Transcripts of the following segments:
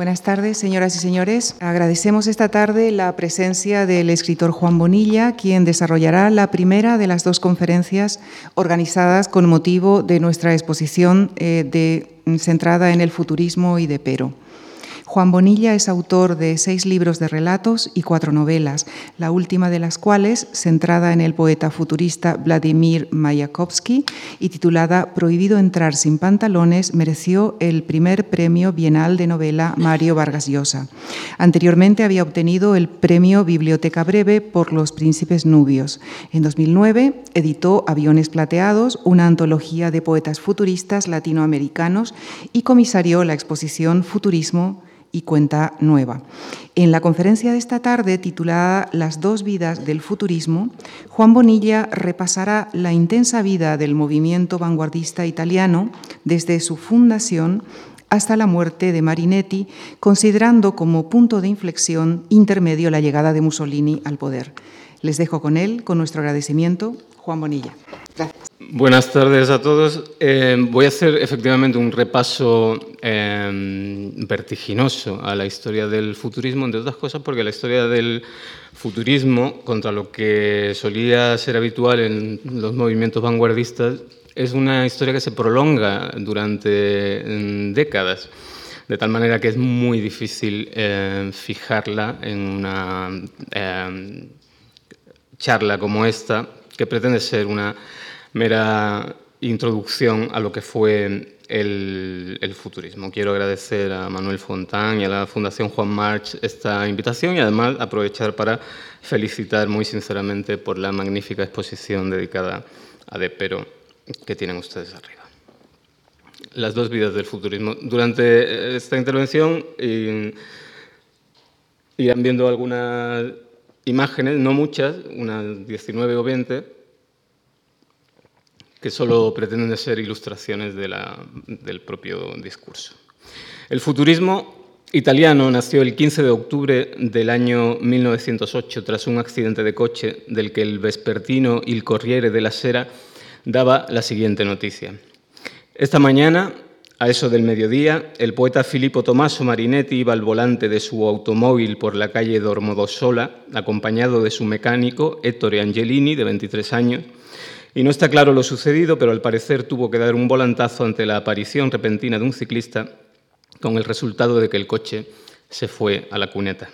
Buenas tardes, señoras y señores. Agradecemos esta tarde la presencia del escritor Juan Bonilla, quien desarrollará la primera de las dos conferencias organizadas con motivo de nuestra exposición eh, centrada en el futurismo y de Pero. Juan Bonilla es autor de seis libros de relatos y cuatro novelas, la última de las cuales, centrada en el poeta futurista Vladimir Mayakovsky y titulada Prohibido entrar sin pantalones, mereció el primer premio bienal de novela Mario Vargas Llosa. Anteriormente había obtenido el premio Biblioteca Breve por Los Príncipes Nubios. En 2009 editó Aviones Plateados, una antología de poetas futuristas latinoamericanos y comisarió la exposición Futurismo y cuenta nueva. En la conferencia de esta tarde, titulada Las dos vidas del futurismo, Juan Bonilla repasará la intensa vida del movimiento vanguardista italiano desde su fundación hasta la muerte de Marinetti, considerando como punto de inflexión intermedio la llegada de Mussolini al poder. Les dejo con él, con nuestro agradecimiento, Juan Bonilla. Gracias. Buenas tardes a todos. Eh, voy a hacer efectivamente un repaso eh, vertiginoso a la historia del futurismo, entre otras cosas porque la historia del futurismo, contra lo que solía ser habitual en los movimientos vanguardistas, es una historia que se prolonga durante mm, décadas, de tal manera que es muy difícil eh, fijarla en una charla como esta, que pretende ser una mera introducción a lo que fue el, futurismo. Quiero agradecer a Manuel Fontán y a la Fundación Juan March esta invitación y además aprovechar para felicitar muy sinceramente por la magnífica exposición dedicada a Depero que tienen ustedes arriba. Las dos vidas del futurismo. Durante esta intervención irán viendo algunas imágenes, no muchas, unas 19 o 20, que solo pretenden ser ilustraciones del propio discurso. El futurismo italiano nació el 15 de octubre del año 1908 tras un accidente de coche del que el vespertino Il Corriere della Sera daba la siguiente noticia. Esta mañana, a eso del mediodía, el poeta Filippo Tommaso Marinetti iba al volante de su automóvil por la calle Dormodossola, acompañado de su mecánico Ettore Angelini, de 23 años, y no está claro lo sucedido, pero al parecer tuvo que dar un volantazo ante la aparición repentina de un ciclista, con el resultado de que el coche se fue a la cuneta.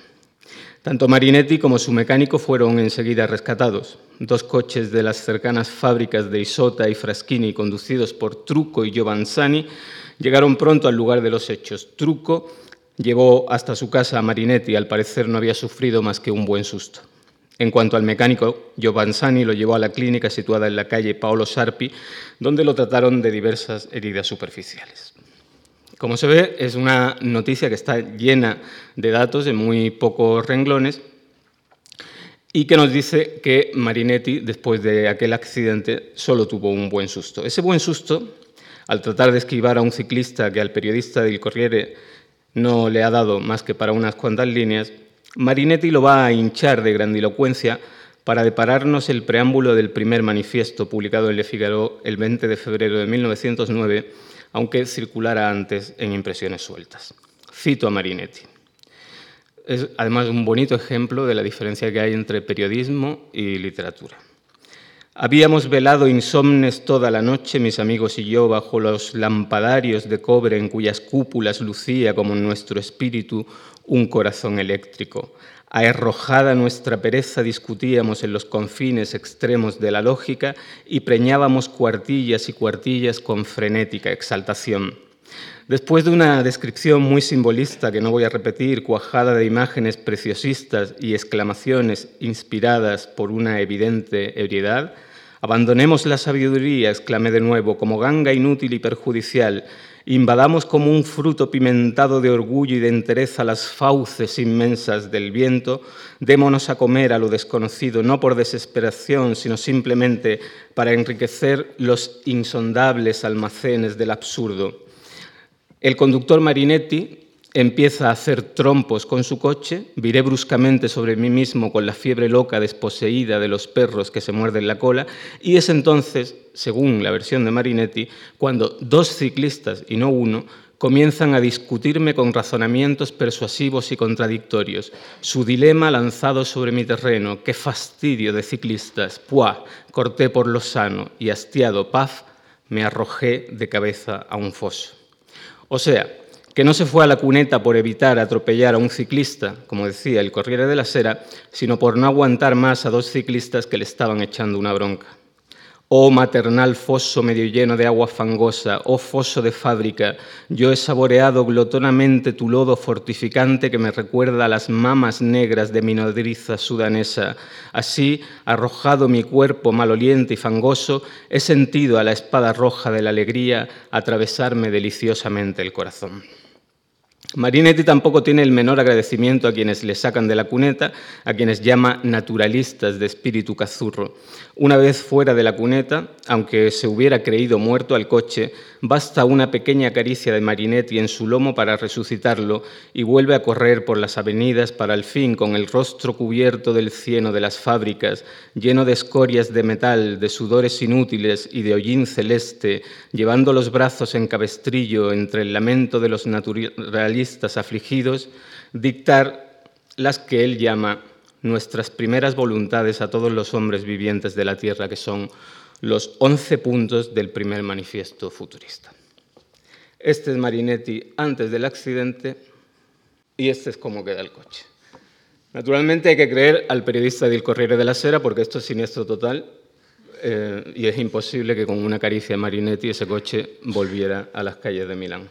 Tanto Marinetti como su mecánico fueron enseguida rescatados. Dos coches de las cercanas fábricas de Isota y Fraschini, conducidos por Trucco y Giovanzani, llegaron pronto al lugar de los hechos. Trucco llevó hasta su casa a Marinetti y al parecer no había sufrido más que un buen susto. En cuanto al mecánico, Giovanzani lo llevó a la clínica situada en la calle Paolo Sarpi, donde lo trataron de diversas heridas superficiales. Como se ve, es una noticia que está llena de datos en muy pocos renglones y que nos dice que Marinetti, después de aquel accidente, solo tuvo un buen susto. Ese buen susto, al tratar de esquivar a un ciclista que al periodista del Corriere no le ha dado más que para unas cuantas líneas, Marinetti lo va a hinchar de grandilocuencia para depararnos el preámbulo del primer manifiesto publicado en Le Figaro el 20 de febrero de 1909, aunque circulara antes en impresiones sueltas. Cito a Marinetti. Es además un bonito ejemplo de la diferencia que hay entre periodismo y literatura. Habíamos velado insomnes toda la noche, mis amigos y yo, bajo los lampadarios de cobre en cuyas cúpulas lucía como en nuestro espíritu un corazón eléctrico. Arrojada nuestra pereza discutíamos en los confines extremos de la lógica y preñábamos cuartillas y cuartillas con frenética exaltación. Después de una descripción muy simbolista que no voy a repetir, cuajada de imágenes preciosistas y exclamaciones inspiradas por una evidente ebriedad, abandonemos la sabiduría, exclamé de nuevo, como ganga inútil y perjudicial, invadamos como un fruto pimentado de orgullo y de entereza las fauces inmensas del viento, démonos a comer a lo desconocido, no por desesperación, sino simplemente para enriquecer los insondables almacenes del absurdo. El conductor Marinetti empieza a hacer trompos con su coche, viré bruscamente sobre mí mismo con la fiebre loca desposeída de los perros que se muerden la cola, y es entonces, según la versión de Marinetti, cuando dos ciclistas y no uno comienzan a discutirme con razonamientos persuasivos y contradictorios. Su dilema lanzado sobre mi terreno, qué fastidio de ciclistas, puá, corté por lo sano y hastiado paz, me arrojé de cabeza a un foso. O sea, que no se fue a la cuneta por evitar atropellar a un ciclista, como decía el Corriere de la Sera, sino por no aguantar más a dos ciclistas que le estaban echando una bronca. Oh maternal foso medio lleno de agua fangosa, oh foso de fábrica, yo he saboreado glotonamente tu lodo fortificante que me recuerda a las mamas negras de mi nodriza sudanesa. Así, arrojado mi cuerpo maloliente y fangoso, he sentido a la espada roja de la alegría atravesarme deliciosamente el corazón. Marinetti tampoco tiene el menor agradecimiento a quienes le sacan de la cuneta, a quienes llama naturalistas de espíritu cazurro. Una vez fuera de la cuneta, aunque se hubiera creído muerto al coche, basta una pequeña caricia de Marinetti en su lomo para resucitarlo y vuelve a correr por las avenidas para al fin, con el rostro cubierto del cieno de las fábricas, lleno de escorias de metal, de sudores inútiles y de hollín celeste, llevando los brazos en cabestrillo entre el lamento de los naturalistas afligidos, dictar las que él llama nuestras primeras voluntades a todos los hombres vivientes de la tierra, que son los 11 puntos del primer manifiesto futurista. Este es Marinetti antes del accidente y este es cómo queda el coche. Naturalmente hay que creer al periodista del Corriere de la Sera porque esto es siniestro total eh, y es imposible que con una caricia de Marinetti ese coche volviera a las calles de Milán.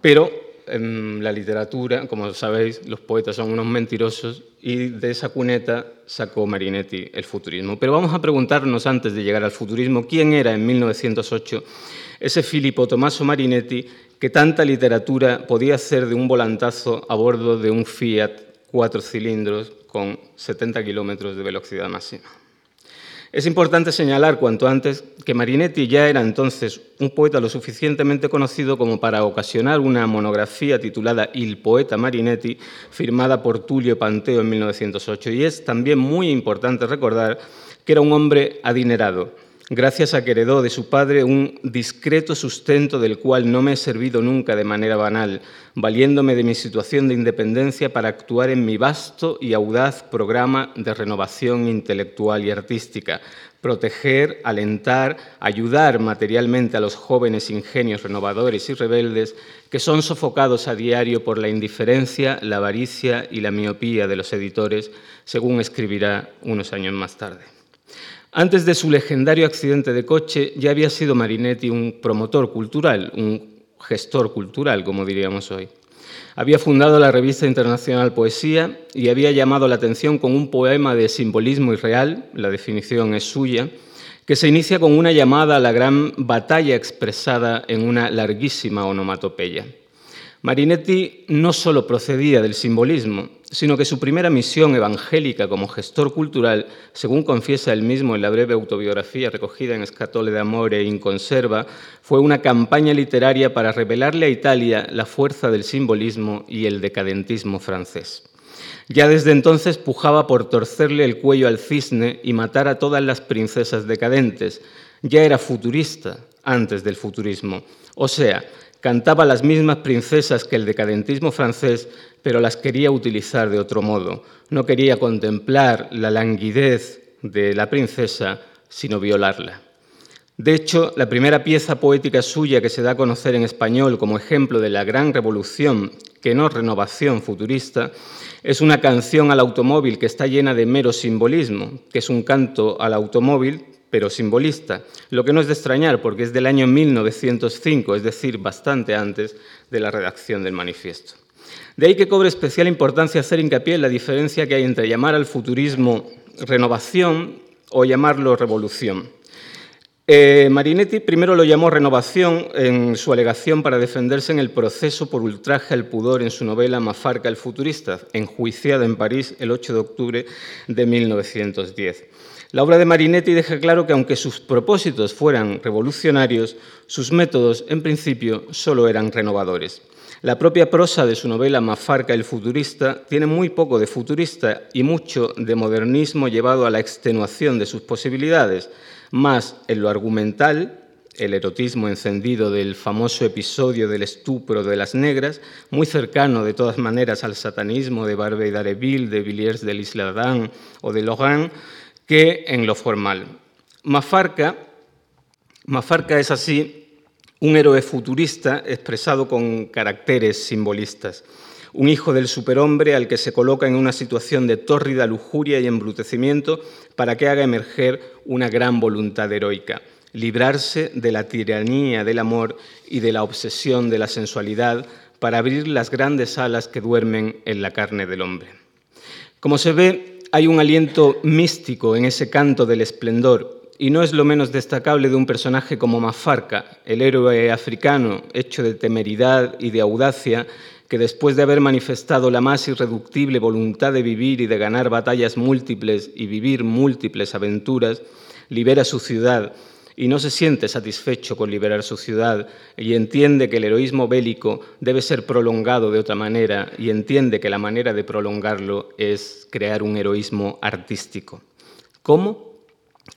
Pero en la literatura, como sabéis, los poetas son unos mentirosos y de esa cuneta sacó Marinetti el futurismo. Pero vamos a preguntarnos antes de llegar al futurismo, ¿quién era en 1908 ese Filippo Tommaso Marinetti que tanta literatura podía hacer de un volantazo a bordo de un Fiat cuatro cilindros con 70 kilómetros de velocidad máxima? Es importante señalar cuanto antes que Marinetti ya era entonces un poeta lo suficientemente conocido como para ocasionar una monografía titulada Il poeta Marinetti, firmada por Tulio Panteo en 1908. Y es también muy importante recordar que era un hombre adinerado gracias a que heredó de su padre un discreto sustento del cual no me he servido nunca de manera banal, valiéndome de mi situación de independencia para actuar en mi vasto y audaz programa de renovación intelectual y artística, proteger, alentar, ayudar materialmente a los jóvenes ingenios renovadores y rebeldes que son sofocados a diario por la indiferencia, la avaricia y la miopía de los editores, según escribirá unos años más tarde. Antes de su legendario accidente de coche, ya había sido Marinetti un promotor cultural, un gestor cultural, como diríamos hoy. Había fundado la revista internacional Poesía y había llamado la atención con un poema de simbolismo irreal, la definición es suya, que se inicia con una llamada a la gran batalla expresada en una larguísima onomatopeya. Marinetti no solo procedía del simbolismo, sino que su primera misión evangélica como gestor cultural, según confiesa él mismo en la breve autobiografía recogida en Scatole de Amore in Conserva, fue una campaña literaria para revelarle a Italia la fuerza del simbolismo y el decadentismo francés. Ya desde entonces pujaba por torcerle el cuello al cisne y matar a todas las princesas decadentes. Ya era futurista antes del futurismo. O sea, cantaba las mismas princesas que el decadentismo francés, pero las quería utilizar de otro modo. No quería contemplar la languidez de la princesa, sino violarla. De hecho, la primera pieza poética suya que se da a conocer en español como ejemplo de la gran revolución, que no renovación futurista, es una canción al automóvil que está llena de mero simbolismo, que es un canto al automóvil, pero simbolista, lo que no es de extrañar porque es del año 1905, es decir, bastante antes de la redacción del manifiesto. De ahí que cobre especial importancia hacer hincapié en la diferencia que hay entre llamar al futurismo renovación o llamarlo revolución. Eh, Marinetti primero lo llamó renovación en su alegación para defenderse en el proceso por ultraje al pudor en su novela Mafarca el futurista, enjuiciada en París el 8 de octubre de 1910. La obra de Marinetti deja claro que aunque sus propósitos fueran revolucionarios, sus métodos en principio solo eran renovadores. La propia prosa de su novela Mafarca el futurista tiene muy poco de futurista y mucho de modernismo llevado a la extenuación de sus posibilidades, más en lo argumental el erotismo encendido del famoso episodio del estupro de las negras, muy cercano de todas maneras al satanismo de Barbey d'Areville, de Villiers de l'Isle-Adam o de Laurent, que en lo formal. Mafarca, Mafarca es así un héroe futurista expresado con caracteres simbolistas un hijo del superhombre al que se coloca en una situación de tórrida lujuria y embrutecimiento para que haga emerger una gran voluntad heroica, librarse de la tiranía del amor y de la obsesión de la sensualidad para abrir las grandes alas que duermen en la carne del hombre. Como se ve, hay un aliento místico en ese canto del esplendor, y no es lo menos destacable de un personaje como Mafarca, el héroe africano hecho de temeridad y de audacia, que después de haber manifestado la más irreductible voluntad de vivir y de ganar batallas múltiples y vivir múltiples aventuras, libera su ciudad y no se siente satisfecho con liberar su ciudad y entiende que el heroísmo bélico debe ser prolongado de otra manera y entiende que la manera de prolongarlo es crear un heroísmo artístico. ¿Cómo?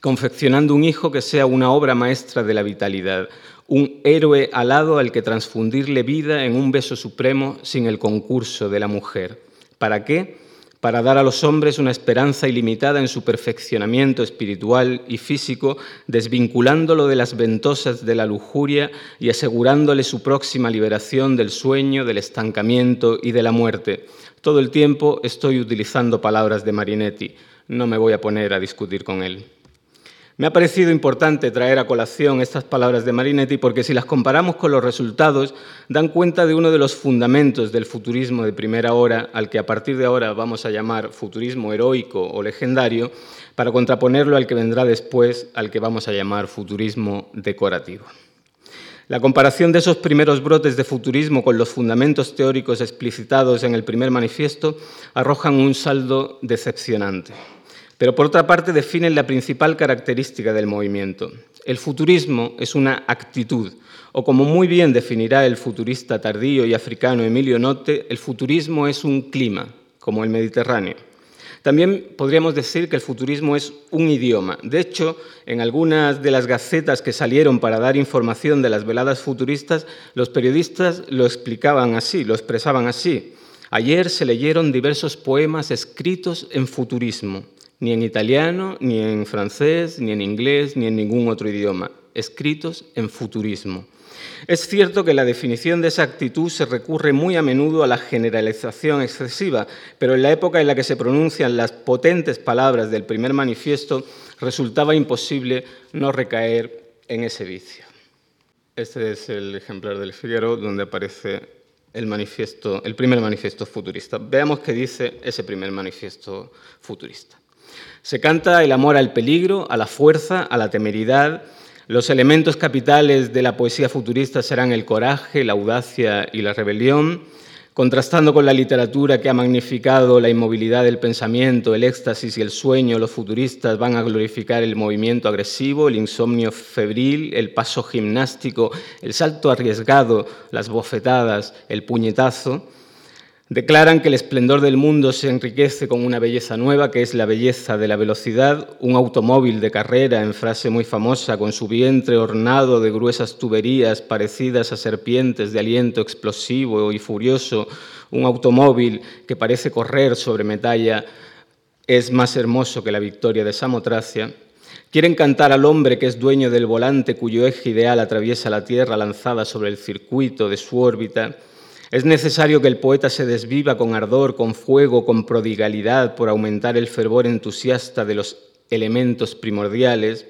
Confeccionando un hijo que sea una obra maestra de la vitalidad, un héroe alado al que transfundirle vida en un beso supremo sin el concurso de la mujer. ¿Para qué? Para dar a los hombres una esperanza ilimitada en su perfeccionamiento espiritual y físico, desvinculándolo de las ventosas de la lujuria y asegurándole su próxima liberación del sueño, del estancamiento y de la muerte. Todo el tiempo estoy utilizando palabras de Marinetti. No me voy a poner a discutir con él. Me ha parecido importante traer a colación estas palabras de Marinetti porque si las comparamos con los resultados, dan cuenta de uno de los fundamentos del futurismo de primera hora, al que a partir de ahora vamos a llamar futurismo heroico o legendario, para contraponerlo al que vendrá después, al que vamos a llamar futurismo decorativo. La comparación de esos primeros brotes de futurismo con los fundamentos teóricos explicitados en el primer manifiesto arrojan un saldo decepcionante pero por otra parte definen la principal característica del movimiento. El futurismo es una actitud, o como muy bien definirá el futurista tardío y africano Emilio Notte, el futurismo es un clima, como el Mediterráneo. También podríamos decir que el futurismo es un idioma. De hecho, en algunas de las gacetas que salieron para dar información de las veladas futuristas, los periodistas lo explicaban así, lo expresaban así. Ayer se leyeron diversos poemas escritos en futurismo ni en italiano, ni en francés, ni en inglés, ni en ningún otro idioma, escritos en futurismo. Es cierto que la definición de esa actitud se recurre muy a menudo a la generalización excesiva, pero en la época en la que se pronuncian las potentes palabras del primer manifiesto resultaba imposible no recaer en ese vicio. Este es el ejemplar del Figaro donde aparece el, manifiesto, el primer manifiesto futurista. Veamos qué dice ese primer manifiesto futurista. Se canta el amor al peligro, a la fuerza, a la temeridad. Los elementos capitales de la poesía futurista serán el coraje, la audacia y la rebelión, contrastando con la literatura que ha magnificado la inmovilidad del pensamiento, el éxtasis y el sueño, los futuristas van a glorificar el movimiento agresivo, el insomnio febril, el paso gimnástico, el salto arriesgado, las bofetadas, el puñetazo. Declaran que el esplendor del mundo se enriquece con una belleza nueva, que es la belleza de la velocidad, un automóvil de carrera, en frase muy famosa, con su vientre ornado de gruesas tuberías parecidas a serpientes de aliento explosivo y furioso, un automóvil que parece correr sobre metalla, es más hermoso que la victoria de Samotracia. Quieren cantar al hombre que es dueño del volante cuyo eje ideal atraviesa la Tierra lanzada sobre el circuito de su órbita. Es necesario que el poeta se desviva con ardor, con fuego, con prodigalidad por aumentar el fervor entusiasta de los elementos primordiales.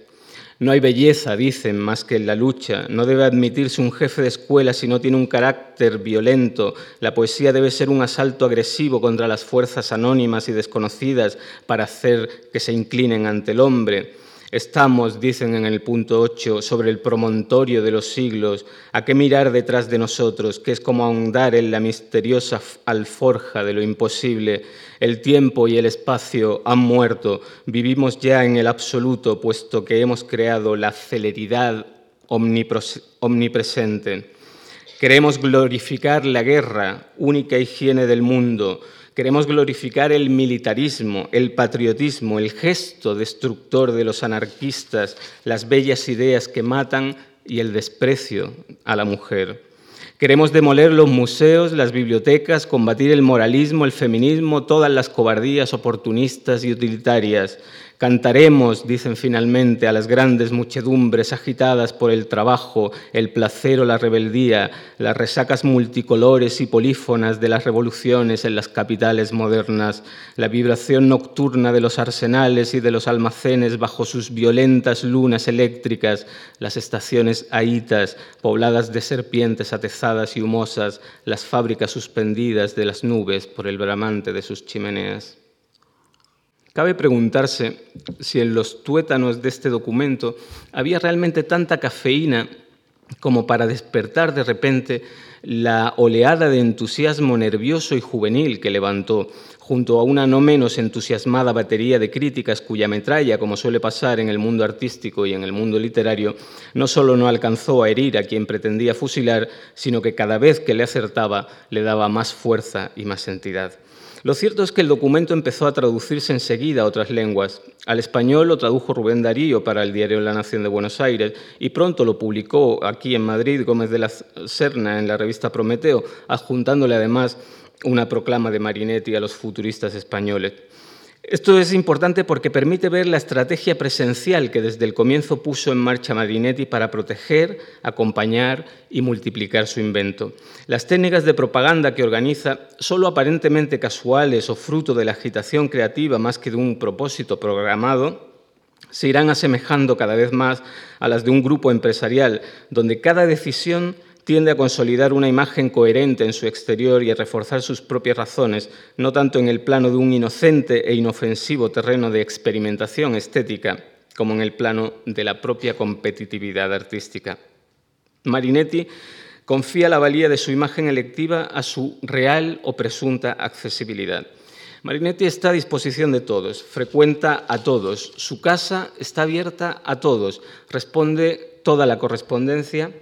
No hay belleza, dicen, más que en la lucha. No debe admitirse un jefe de escuela si no tiene un carácter violento. La poesía debe ser un asalto agresivo contra las fuerzas anónimas y desconocidas para hacer que se inclinen ante el hombre. Estamos, dicen en el punto 8, sobre el promontorio de los siglos. ¿A qué mirar detrás de nosotros? Que es como ahondar en la misteriosa alforja de lo imposible. El tiempo y el espacio han muerto. Vivimos ya en el absoluto, puesto que hemos creado la celeridad omnipresente. Queremos glorificar la guerra, única higiene del mundo Queremos glorificar el militarismo, el patriotismo, el gesto destructor de los anarquistas, las bellas ideas que matan, y el desprecio a la mujer. Queremos demoler los museos, las bibliotecas, combatir el moralismo, el feminismo, todas las cobardías oportunistas y utilitarias. Cantaremos, dicen finalmente, a las grandes muchedumbres agitadas por el trabajo, el placer o la rebeldía, las resacas multicolores y polífonas de las revoluciones en las capitales modernas, la vibración nocturna de los arsenales y de los almacenes bajo sus violentas lunas eléctricas, las estaciones ahitas, pobladas de serpientes atezadas y humosas, las fábricas suspendidas de las nubes por el bramante de sus chimeneas. Cabe preguntarse si en los tuétanos de este documento había realmente tanta cafeína como para despertar de repente la oleada de entusiasmo nervioso y juvenil que levantó, junto a una no menos entusiasmada batería de críticas cuya metralla, como suele pasar en el mundo artístico y en el mundo literario, no solo no alcanzó a herir a quien pretendía fusilar, sino que cada vez que le acertaba le daba más fuerza y más entidad. Lo cierto es que el documento empezó a traducirse enseguida a otras lenguas. Al español lo tradujo Rubén Darío para el diario La Nación de Buenos Aires y pronto lo publicó aquí en Madrid Gómez de la Serna en la revista Prometeo, adjuntándole además una proclama de Marinetti a los futuristas españoles. Esto es importante porque permite ver la estrategia presencial que desde el comienzo puso en marcha Marinetti para proteger, acompañar y multiplicar su invento. Las técnicas de propaganda que organiza, solo aparentemente casuales o fruto de la agitación creativa más que de un propósito programado, se irán asemejando cada vez más a las de un grupo empresarial, donde cada decisión tiende a consolidar una imagen coherente en su exterior y a reforzar sus propias razones, no tanto en el plano de un inocente e inofensivo terreno de experimentación estética, como en el plano de la propia competitividad artística. Marinetti confía la valía de su imagen electiva a su real o presunta accesibilidad. Marinetti está a disposición de todos, frecuenta a todos, su casa está abierta a todos, responde toda la correspondencia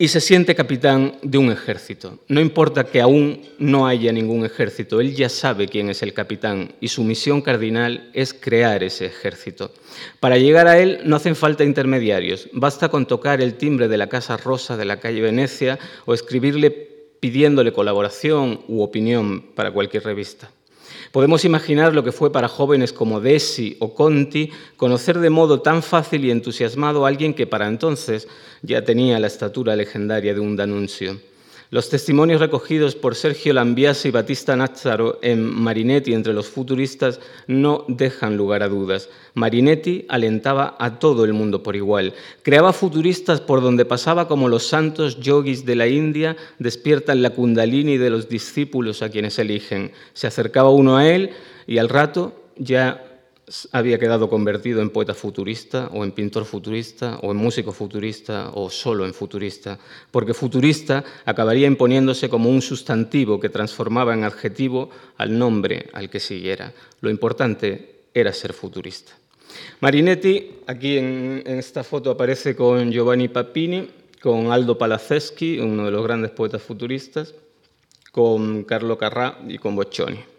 y se siente capitán de un ejército. No importa que aún no haya ningún ejército, él ya sabe quién es el capitán y su misión cardinal es crear ese ejército. Para llegar a él no hacen falta intermediarios, basta con tocar el timbre de la Casa Rosa de la calle Venecia o escribirle pidiéndole colaboración u opinión para cualquier revista. Podemos imaginar lo que fue para jóvenes como Desi o Conti conocer de modo tan fácil y entusiasmado a alguien que para entonces ya tenía la estatura legendaria de un Danuncio. Los testimonios recogidos por Sergio Lambiase y Batista Nazzaro en Marinetti entre los futuristas no dejan lugar a dudas. Marinetti alentaba a todo el mundo por igual. Creaba futuristas por donde pasaba como los santos yogis de la India despiertan la kundalini de los discípulos a quienes eligen. Se acercaba uno a él y al rato ya había quedado convertido en poeta futurista o en pintor futurista o en músico futurista o solo en futurista, porque futurista acabaría imponiéndose como un sustantivo que transformaba en adjetivo al nombre al que siguiera. Lo importante era ser futurista. Marinetti, aquí en, esta foto aparece con Giovanni Papini, con Aldo Palaceschi, uno de los grandes poetas futuristas, con Carlo Carrà y con Boccioni.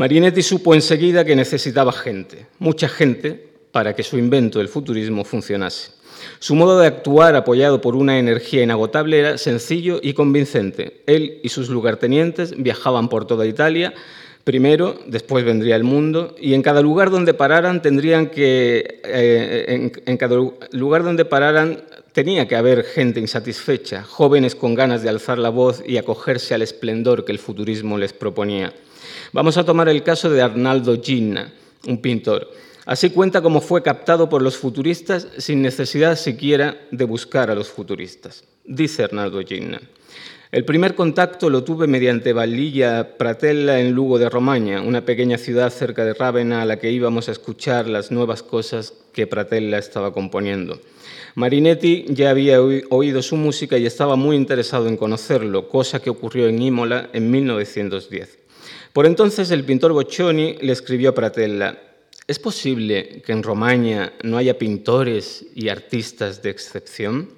Marinetti supo enseguida que necesitaba gente, mucha gente, para que su invento, el futurismo, funcionase. Su modo de actuar, apoyado por una energía inagotable, era sencillo y convincente. Él y sus lugartenientes viajaban por toda Italia, primero, después vendría el mundo, y en cada lugar donde pararan tendrían que, eh, en, en cada lugar donde pararan tenía que haber gente insatisfecha, jóvenes con ganas de alzar la voz y acogerse al esplendor que el futurismo les proponía. Vamos a tomar el caso de Arnaldo Ginna, un pintor. Así cuenta cómo fue captado por los futuristas sin necesidad siquiera de buscar a los futuristas. Dice Arnaldo Ginna. El primer contacto lo tuve mediante Valilla Pratella en Lugo de Romaña, una pequeña ciudad cerca de Rávena a la que íbamos a escuchar las nuevas cosas que Pratella estaba componiendo. Marinetti ya había oído su música y estaba muy interesado en conocerlo, cosa que ocurrió en Imola en 1910. Por entonces el pintor Boccioni le escribió a Pratella, ¿es posible que en Romaña no haya pintores y artistas de excepción?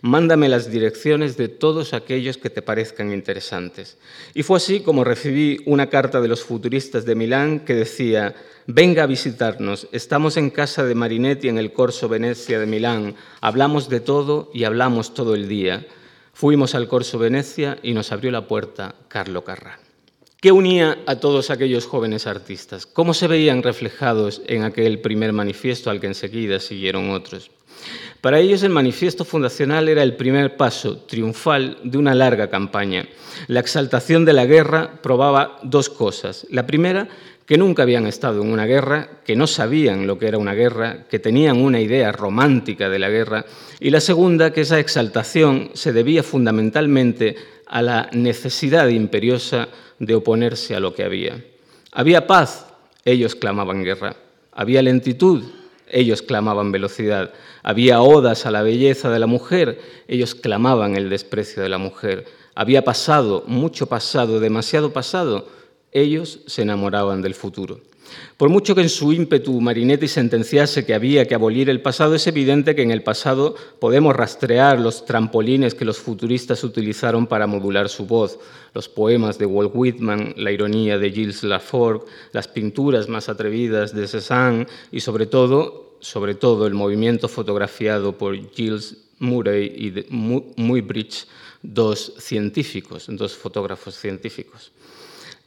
Mándame las direcciones de todos aquellos que te parezcan interesantes. Y fue así como recibí una carta de los futuristas de Milán que decía, venga a visitarnos, estamos en casa de Marinetti en el Corso Venecia de Milán, hablamos de todo y hablamos todo el día. Fuimos al Corso Venecia y nos abrió la puerta Carlo Carrà. ¿Qué unía a todos aquellos jóvenes artistas? ¿Cómo se veían reflejados en aquel primer manifiesto al que enseguida siguieron otros? Para ellos el manifiesto fundacional era el primer paso triunfal de una larga campaña. La exaltación de la guerra probaba dos cosas. La primera, que nunca habían estado en una guerra, que no sabían lo que era una guerra, que tenían una idea romántica de la guerra. Y la segunda, que esa exaltación se debía fundamentalmente a la necesidad imperiosa de oponerse a lo que había. Había paz, ellos clamaban guerra. Había lentitud, ellos clamaban velocidad. Había odas a la belleza de la mujer, ellos clamaban el desprecio de la mujer. Había pasado, mucho pasado, demasiado pasado, ellos se enamoraban del futuro. Por mucho que en su ímpetu Marinetti sentenciase que había que abolir el pasado, es evidente que en el pasado podemos rastrear los trampolines que los futuristas utilizaron para modular su voz, los poemas de Walt Whitman, la ironía de Gilles Lafort, las pinturas más atrevidas de Cézanne y sobre todo, sobre todo el movimiento fotografiado por Gilles Murray y Muybridge, dos científicos, dos fotógrafos científicos.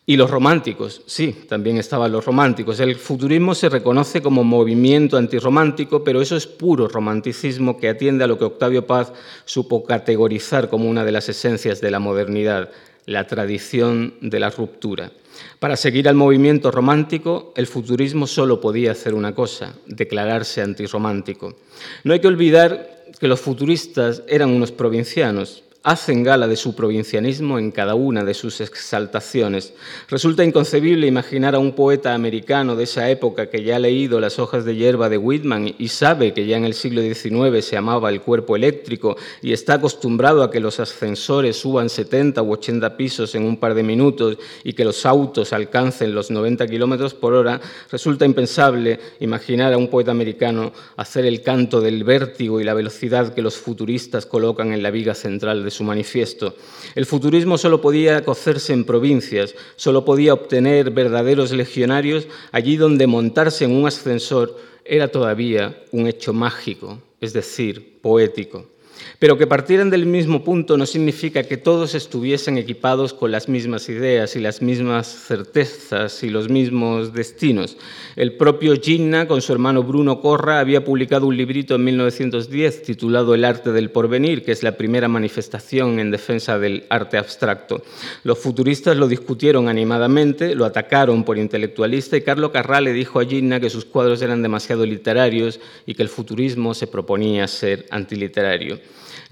Y los románticos, sí, también estaban los románticos. El futurismo se reconoce como movimiento antirromántico, pero eso es puro romanticismo que atiende a lo que Octavio Paz supo categorizar como una de las esencias de la modernidad, la tradición de la ruptura. Para seguir al movimiento romántico, el futurismo solo podía hacer una cosa, declararse antirromántico. No hay que olvidar que los futuristas eran unos provincianos, hacen gala de su provincianismo en cada una de sus exaltaciones. Resulta inconcebible imaginar a un poeta americano de esa época que ya ha leído Las hojas de hierba de Whitman y sabe que ya en el siglo XIX se amaba el cuerpo eléctrico y está acostumbrado a que los ascensores suban 70 u 80 pisos en un par de minutos y que los autos alcancen los 90 kilómetros por hora, resulta impensable imaginar a un poeta americano hacer el canto del vértigo y la velocidad que los futuristas colocan en la viga central de su manifiesto. El futurismo solo podía cocerse en provincias, solo podía obtener verdaderos legionarios allí donde montarse en un ascensor era todavía un hecho mágico, es decir, poético. Pero que partieran del mismo punto no significa que todos estuviesen equipados con las mismas ideas y las mismas certezas y los mismos destinos. El propio Ginna, con su hermano Bruno Corra, había publicado un librito en 1910 titulado El arte del porvenir, que es la primera manifestación en defensa del arte abstracto. Los futuristas lo discutieron animadamente, lo atacaron por intelectualista y Carlo Carrà le dijo a Ginna que sus cuadros eran demasiado literarios y que el futurismo se proponía ser antiliterario.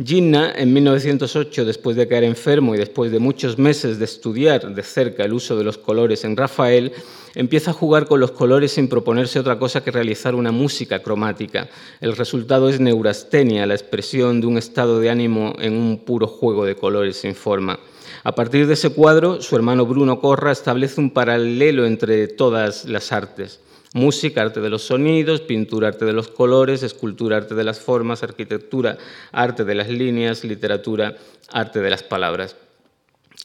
Ginnah, en 1908, después de caer enfermo y después de muchos meses de estudiar de cerca el uso de los colores en Rafael, empieza a jugar con los colores sin proponerse otra cosa que realizar una música cromática. El resultado es neurastenia, la expresión de un estado de ánimo en un puro juego de colores sin forma. A partir de ese cuadro, su hermano Bruno Corra establece un paralelo entre todas las artes. Música, arte de los sonidos, pintura, arte de los colores, escultura, arte de las formas, arquitectura, arte de las líneas, literatura, arte de las palabras.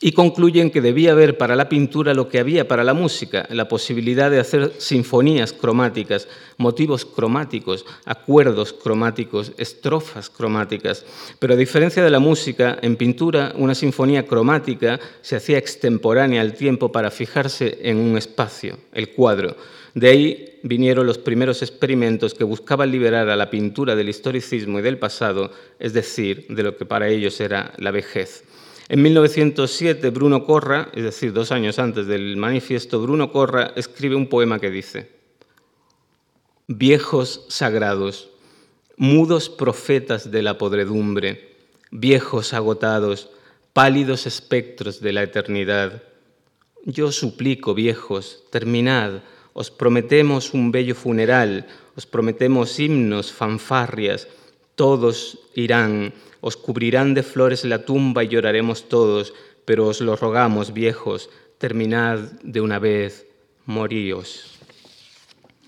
Y concluyen que debía haber para la pintura lo que había para la música, la posibilidad de hacer sinfonías cromáticas, motivos cromáticos, acuerdos cromáticos, estrofas cromáticas. Pero a diferencia de la música, en pintura una sinfonía cromática se hacía extemporánea al tiempo para fijarse en un espacio, el cuadro de ahí vinieron los primeros experimentos que buscaban liberar a la pintura del historicismo y del pasado, es decir, de lo que para ellos era la vejez. En 1907, Bruno Corra, es decir, dos años antes del manifiesto, Bruno Corra escribe un poema que dice, Viejos sagrados, mudos profetas de la podredumbre, viejos agotados, pálidos espectros de la eternidad, yo suplico, viejos, terminad, os prometemos un bello funeral, os prometemos himnos, fanfarrias, todos irán, os cubrirán de flores la tumba y lloraremos todos, pero os lo rogamos, viejos, terminad de una vez, moríos.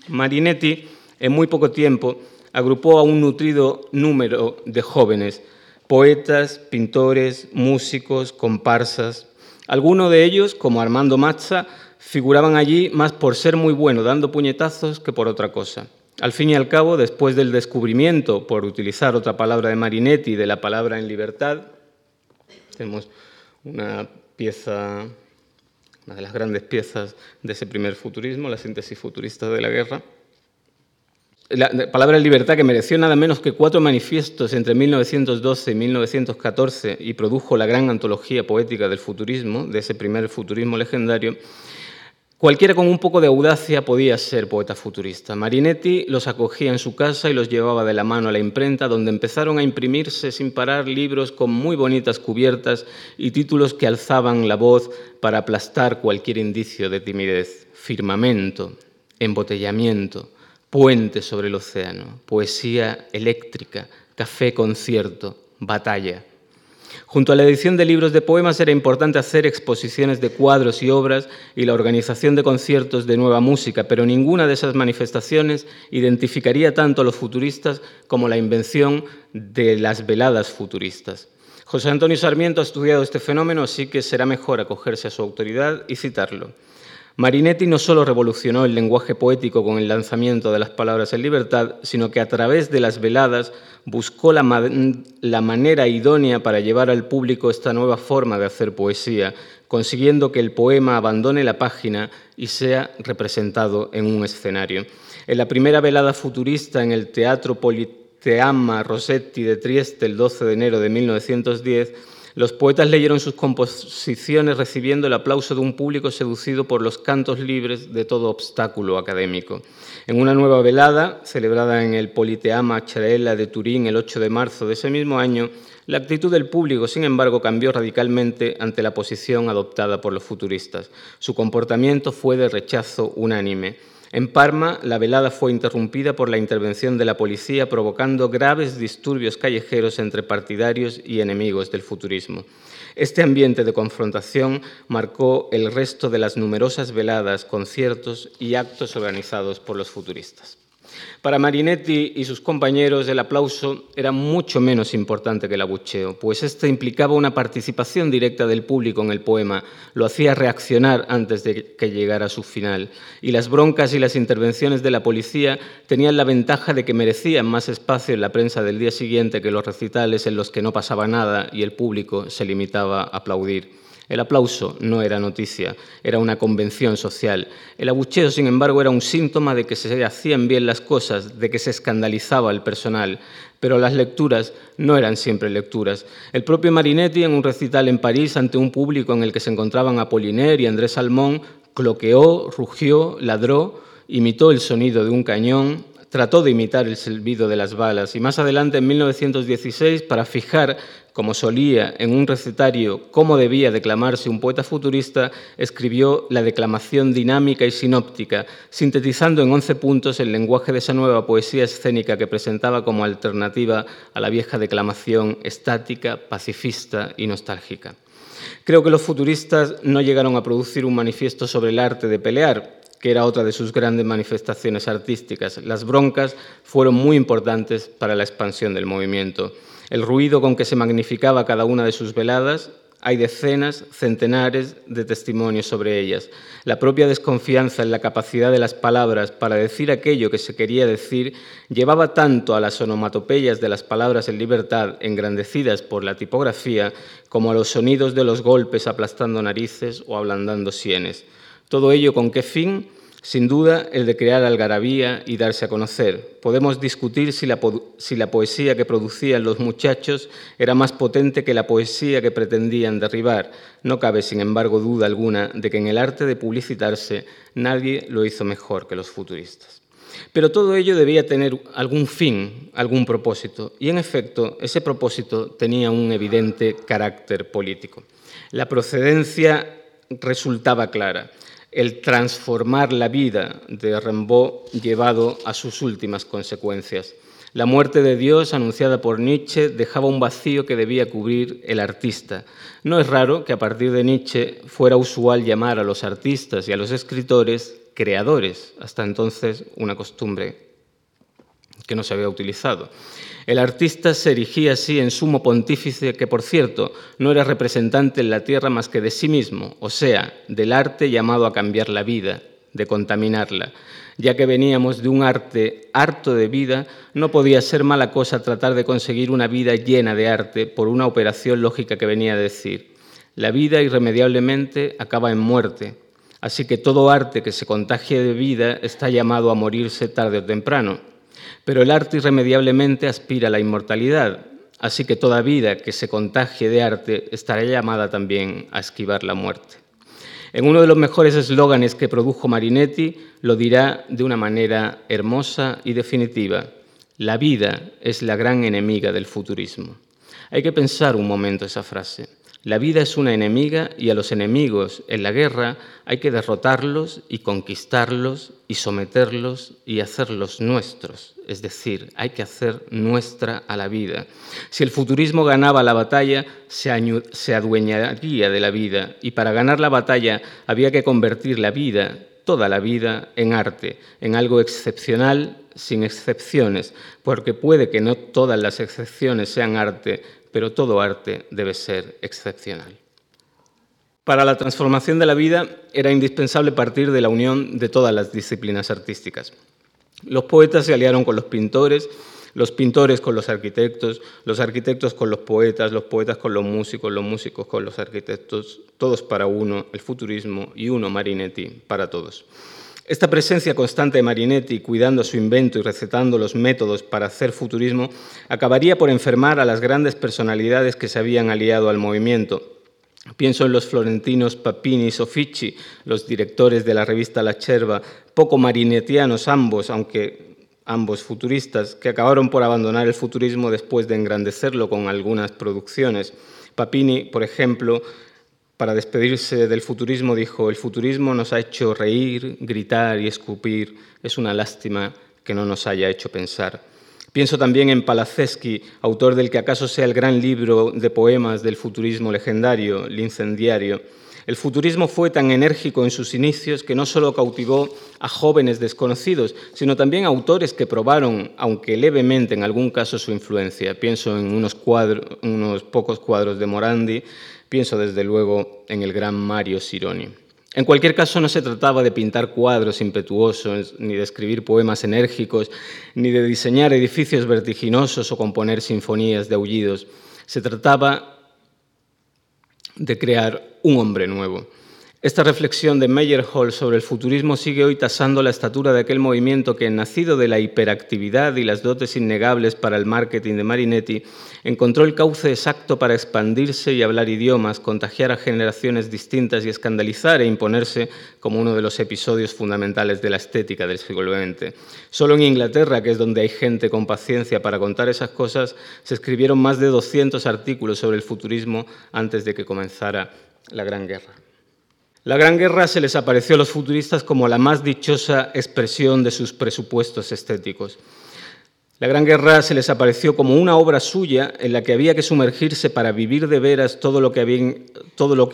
Marinetti, en muy poco tiempo, agrupó a un nutrido número de jóvenes poetas, pintores, músicos, comparsas. Algunos de ellos, como Armando Mazza, figuraban allí más por ser muy bueno dando puñetazos que por otra cosa. Al fin y al cabo, después del descubrimiento, por utilizar otra palabra de Marinetti, de la palabra en libertad, tenemos una pieza, una de las grandes piezas de ese primer futurismo, la síntesis futurista de la guerra. La palabra en libertad que mereció nada menos que cuatro manifiestos entre 1912 y 1914 y produjo la gran antología poética del futurismo, de ese primer futurismo legendario, Cualquiera con un poco de audacia podía ser poeta futurista. Marinetti los acogía en su casa y los llevaba de la mano a la imprenta, donde empezaron a imprimirse sin parar libros con muy bonitas cubiertas y títulos que alzaban la voz para aplastar cualquier indicio de timidez. Firmamento, embotellamiento, puente sobre el océano, poesía eléctrica, café concierto, batalla. Junto a la edición de libros de poemas era importante hacer exposiciones de cuadros y obras y la organización de conciertos de nueva música, pero ninguna de esas manifestaciones identificaría tanto a los futuristas como la invención de las veladas futuristas. José Antonio Sarmiento ha estudiado este fenómeno, así que será mejor acogerse a su autoridad y citarlo. Marinetti no solo revolucionó el lenguaje poético con el lanzamiento de las palabras en libertad, sino que a través de las veladas buscó la, manera idónea para llevar al público esta nueva forma de hacer poesía, consiguiendo que el poema abandone la página y sea representado en un escenario. En la primera velada futurista en el Teatro Politeama Rossetti de Trieste el 12 de enero de 1910, los poetas leyeron sus composiciones recibiendo el aplauso de un público seducido por los cantos libres de todo obstáculo académico. En una nueva velada, celebrada en el Politeama Charella de Turín el 8 de marzo de ese mismo año, la actitud del público, sin embargo, cambió radicalmente ante la posición adoptada por los futuristas. Su comportamiento fue de rechazo unánime. En Parma, la velada fue interrumpida por la intervención de la policía, provocando graves disturbios callejeros entre partidarios y enemigos del futurismo. Este ambiente de confrontación marcó el resto de las numerosas veladas, conciertos y actos organizados por los futuristas. Para Marinetti y sus compañeros el aplauso era mucho menos importante que el abucheo, pues este implicaba una participación directa del público en el poema, lo hacía reaccionar antes de que llegara a su final, y las broncas y las intervenciones de la policía tenían la ventaja de que merecían más espacio en la prensa del día siguiente que los recitales en los que no pasaba nada y el público se limitaba a aplaudir. El aplauso no era noticia, era una convención social. El abucheo, sin embargo, era un síntoma de que se hacían bien las cosas, de que se escandalizaba el personal. Pero las lecturas no eran siempre lecturas. El propio Marinetti, en un recital en París, ante un público en el que se encontraban Apollinaire y Andrés Salmón, cloqueó, rugió, ladró, imitó el sonido de un cañón, trató de imitar el silbido de las balas y más adelante, en 1916, para fijar como solía en un recetario cómo debía declamarse un poeta futurista, escribió la declamación dinámica y sinóptica, sintetizando en once puntos el lenguaje de esa nueva poesía escénica que presentaba como alternativa a la vieja declamación estática, pacifista y nostálgica. Creo que los futuristas no llegaron a producir un manifiesto sobre el arte de pelear, que era otra de sus grandes manifestaciones artísticas. Las broncas fueron muy importantes para la expansión del movimiento el ruido con que se magnificaba cada una de sus veladas, hay decenas, centenares de testimonios sobre ellas. La propia desconfianza en la capacidad de las palabras para decir aquello que se quería decir llevaba tanto a las onomatopeyas de las palabras en libertad, engrandecidas por la tipografía, como a los sonidos de los golpes aplastando narices o ablandando sienes. Todo ello con qué fin? Sin duda, el de crear algarabía y darse a conocer. Podemos discutir si la, poesía que producían los muchachos era más potente que la poesía que pretendían derribar. No cabe, sin embargo, duda alguna de que en el arte de publicitarse nadie lo hizo mejor que los futuristas. Pero todo ello debía tener algún fin, algún propósito, y en efecto ese propósito tenía un evidente carácter político. La procedencia resultaba clara el transformar la vida de Rimbaud llevado a sus últimas consecuencias. La muerte de Dios, anunciada por Nietzsche, dejaba un vacío que debía cubrir el artista. No es raro que a partir de Nietzsche fuera usual llamar a los artistas y a los escritores creadores, hasta entonces una costumbre que no se había utilizado. El artista se erigía así en sumo pontífice que, por cierto, no era representante en la tierra más que de sí mismo, o sea, del arte llamado a cambiar la vida, de contaminarla. Ya que veníamos de un arte harto de vida, no podía ser mala cosa tratar de conseguir una vida llena de arte por una operación lógica que venía a decir, la vida irremediablemente acaba en muerte, así que todo arte que se contagie de vida está llamado a morirse tarde o temprano. Pero el arte irremediablemente aspira a la inmortalidad, así que toda vida que se contagie de arte estará llamada también a esquivar la muerte. En uno de los mejores eslóganes que produjo Marinetti lo dirá de una manera hermosa y definitiva. La vida es la gran enemiga del futurismo. Hay que pensar un momento esa frase. La vida es una enemiga y a los enemigos en la guerra hay que derrotarlos y conquistarlos y someterlos y hacerlos nuestros. Es decir, hay que hacer nuestra a la vida. Si el futurismo ganaba la batalla, se, adueñaría de la vida y para ganar la batalla había que convertir la vida, toda la vida, en arte, en algo excepcional sin excepciones, porque puede que no todas las excepciones sean arte, pero todo arte debe ser excepcional. Para la transformación de la vida era indispensable partir de la unión de todas las disciplinas artísticas. Los poetas se aliaron con los pintores, los pintores con los arquitectos, los arquitectos con los poetas, los poetas con los músicos, los músicos con los arquitectos, todos para uno, el futurismo y uno Marinetti para todos. Esta presencia constante de Marinetti, cuidando su invento y recetando los métodos para hacer futurismo, acabaría por enfermar a las grandes personalidades que se habían aliado al movimiento. Pienso en los florentinos Papini y Soffici, los directores de la revista La Cerva, poco marinettianos ambos, aunque ambos futuristas, que acabaron por abandonar el futurismo después de engrandecerlo con algunas producciones. Papini, por ejemplo, para despedirse del futurismo dijo, el futurismo nos ha hecho reír, gritar y escupir, es una lástima que no nos haya hecho pensar. Pienso también en Palaceschi, autor del que acaso sea el gran libro de poemas del futurismo legendario, El incendiario. El futurismo fue tan enérgico en sus inicios que no solo cautivó a jóvenes desconocidos, sino también a autores que probaron, aunque levemente en algún caso, su influencia. Pienso en unos, unos pocos cuadros de Morandi, Pienso desde luego en el gran Mario Sironi. En cualquier caso, no se trataba de pintar cuadros impetuosos, ni de escribir poemas enérgicos, ni de diseñar edificios vertiginosos o componer sinfonías de aullidos. Se trataba de crear un hombre nuevo. Esta reflexión de Meyerhold sobre el futurismo sigue hoy tasando la estatura de aquel movimiento que, nacido de la hiperactividad y las dotes innegables para el marketing de Marinetti, encontró el cauce exacto para expandirse y hablar idiomas, contagiar a generaciones distintas y escandalizar e imponerse como uno de los episodios fundamentales de la estética del siglo XX. Solo en Inglaterra, que es donde hay gente con paciencia para contar esas cosas, se escribieron más de 200 artículos sobre el futurismo antes de que comenzara la Gran Guerra. La Gran Guerra se les apareció a los futuristas como la más dichosa expresión de sus presupuestos estéticos. La Gran Guerra se les apareció como una obra suya en la que había que sumergirse para vivir de veras todo lo que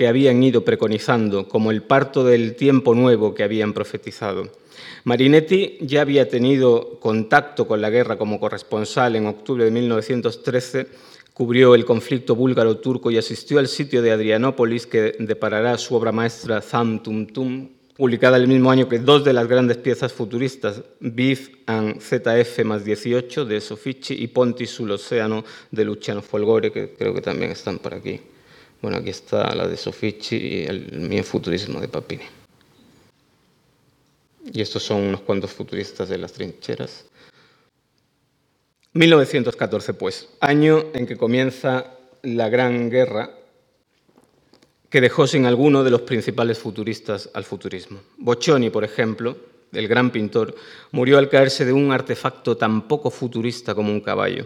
habían, ido preconizando, como el parto del tiempo nuevo que habían profetizado. Marinetti ya había tenido contacto con la guerra como corresponsal en octubre de 1913 Cubrió el conflicto búlgaro-turco y asistió al sitio de Adrianópolis que deparará su obra maestra Zam Tum Tum, publicada el mismo año que dos de las grandes piezas futuristas, BIF and ZF más 18 de Soffici y Ponti sul Océano de Luciano Folgore, que creo que también están por aquí. Bueno, aquí está la de Soffici y el mío futurismo de Papini. Y estos son unos cuantos futuristas de las trincheras. 1914, pues, año en que comienza la Gran Guerra que dejó sin alguno de los principales futuristas al futurismo. Boccioni, por ejemplo, el gran pintor, murió al caerse de un artefacto tan poco futurista como un caballo.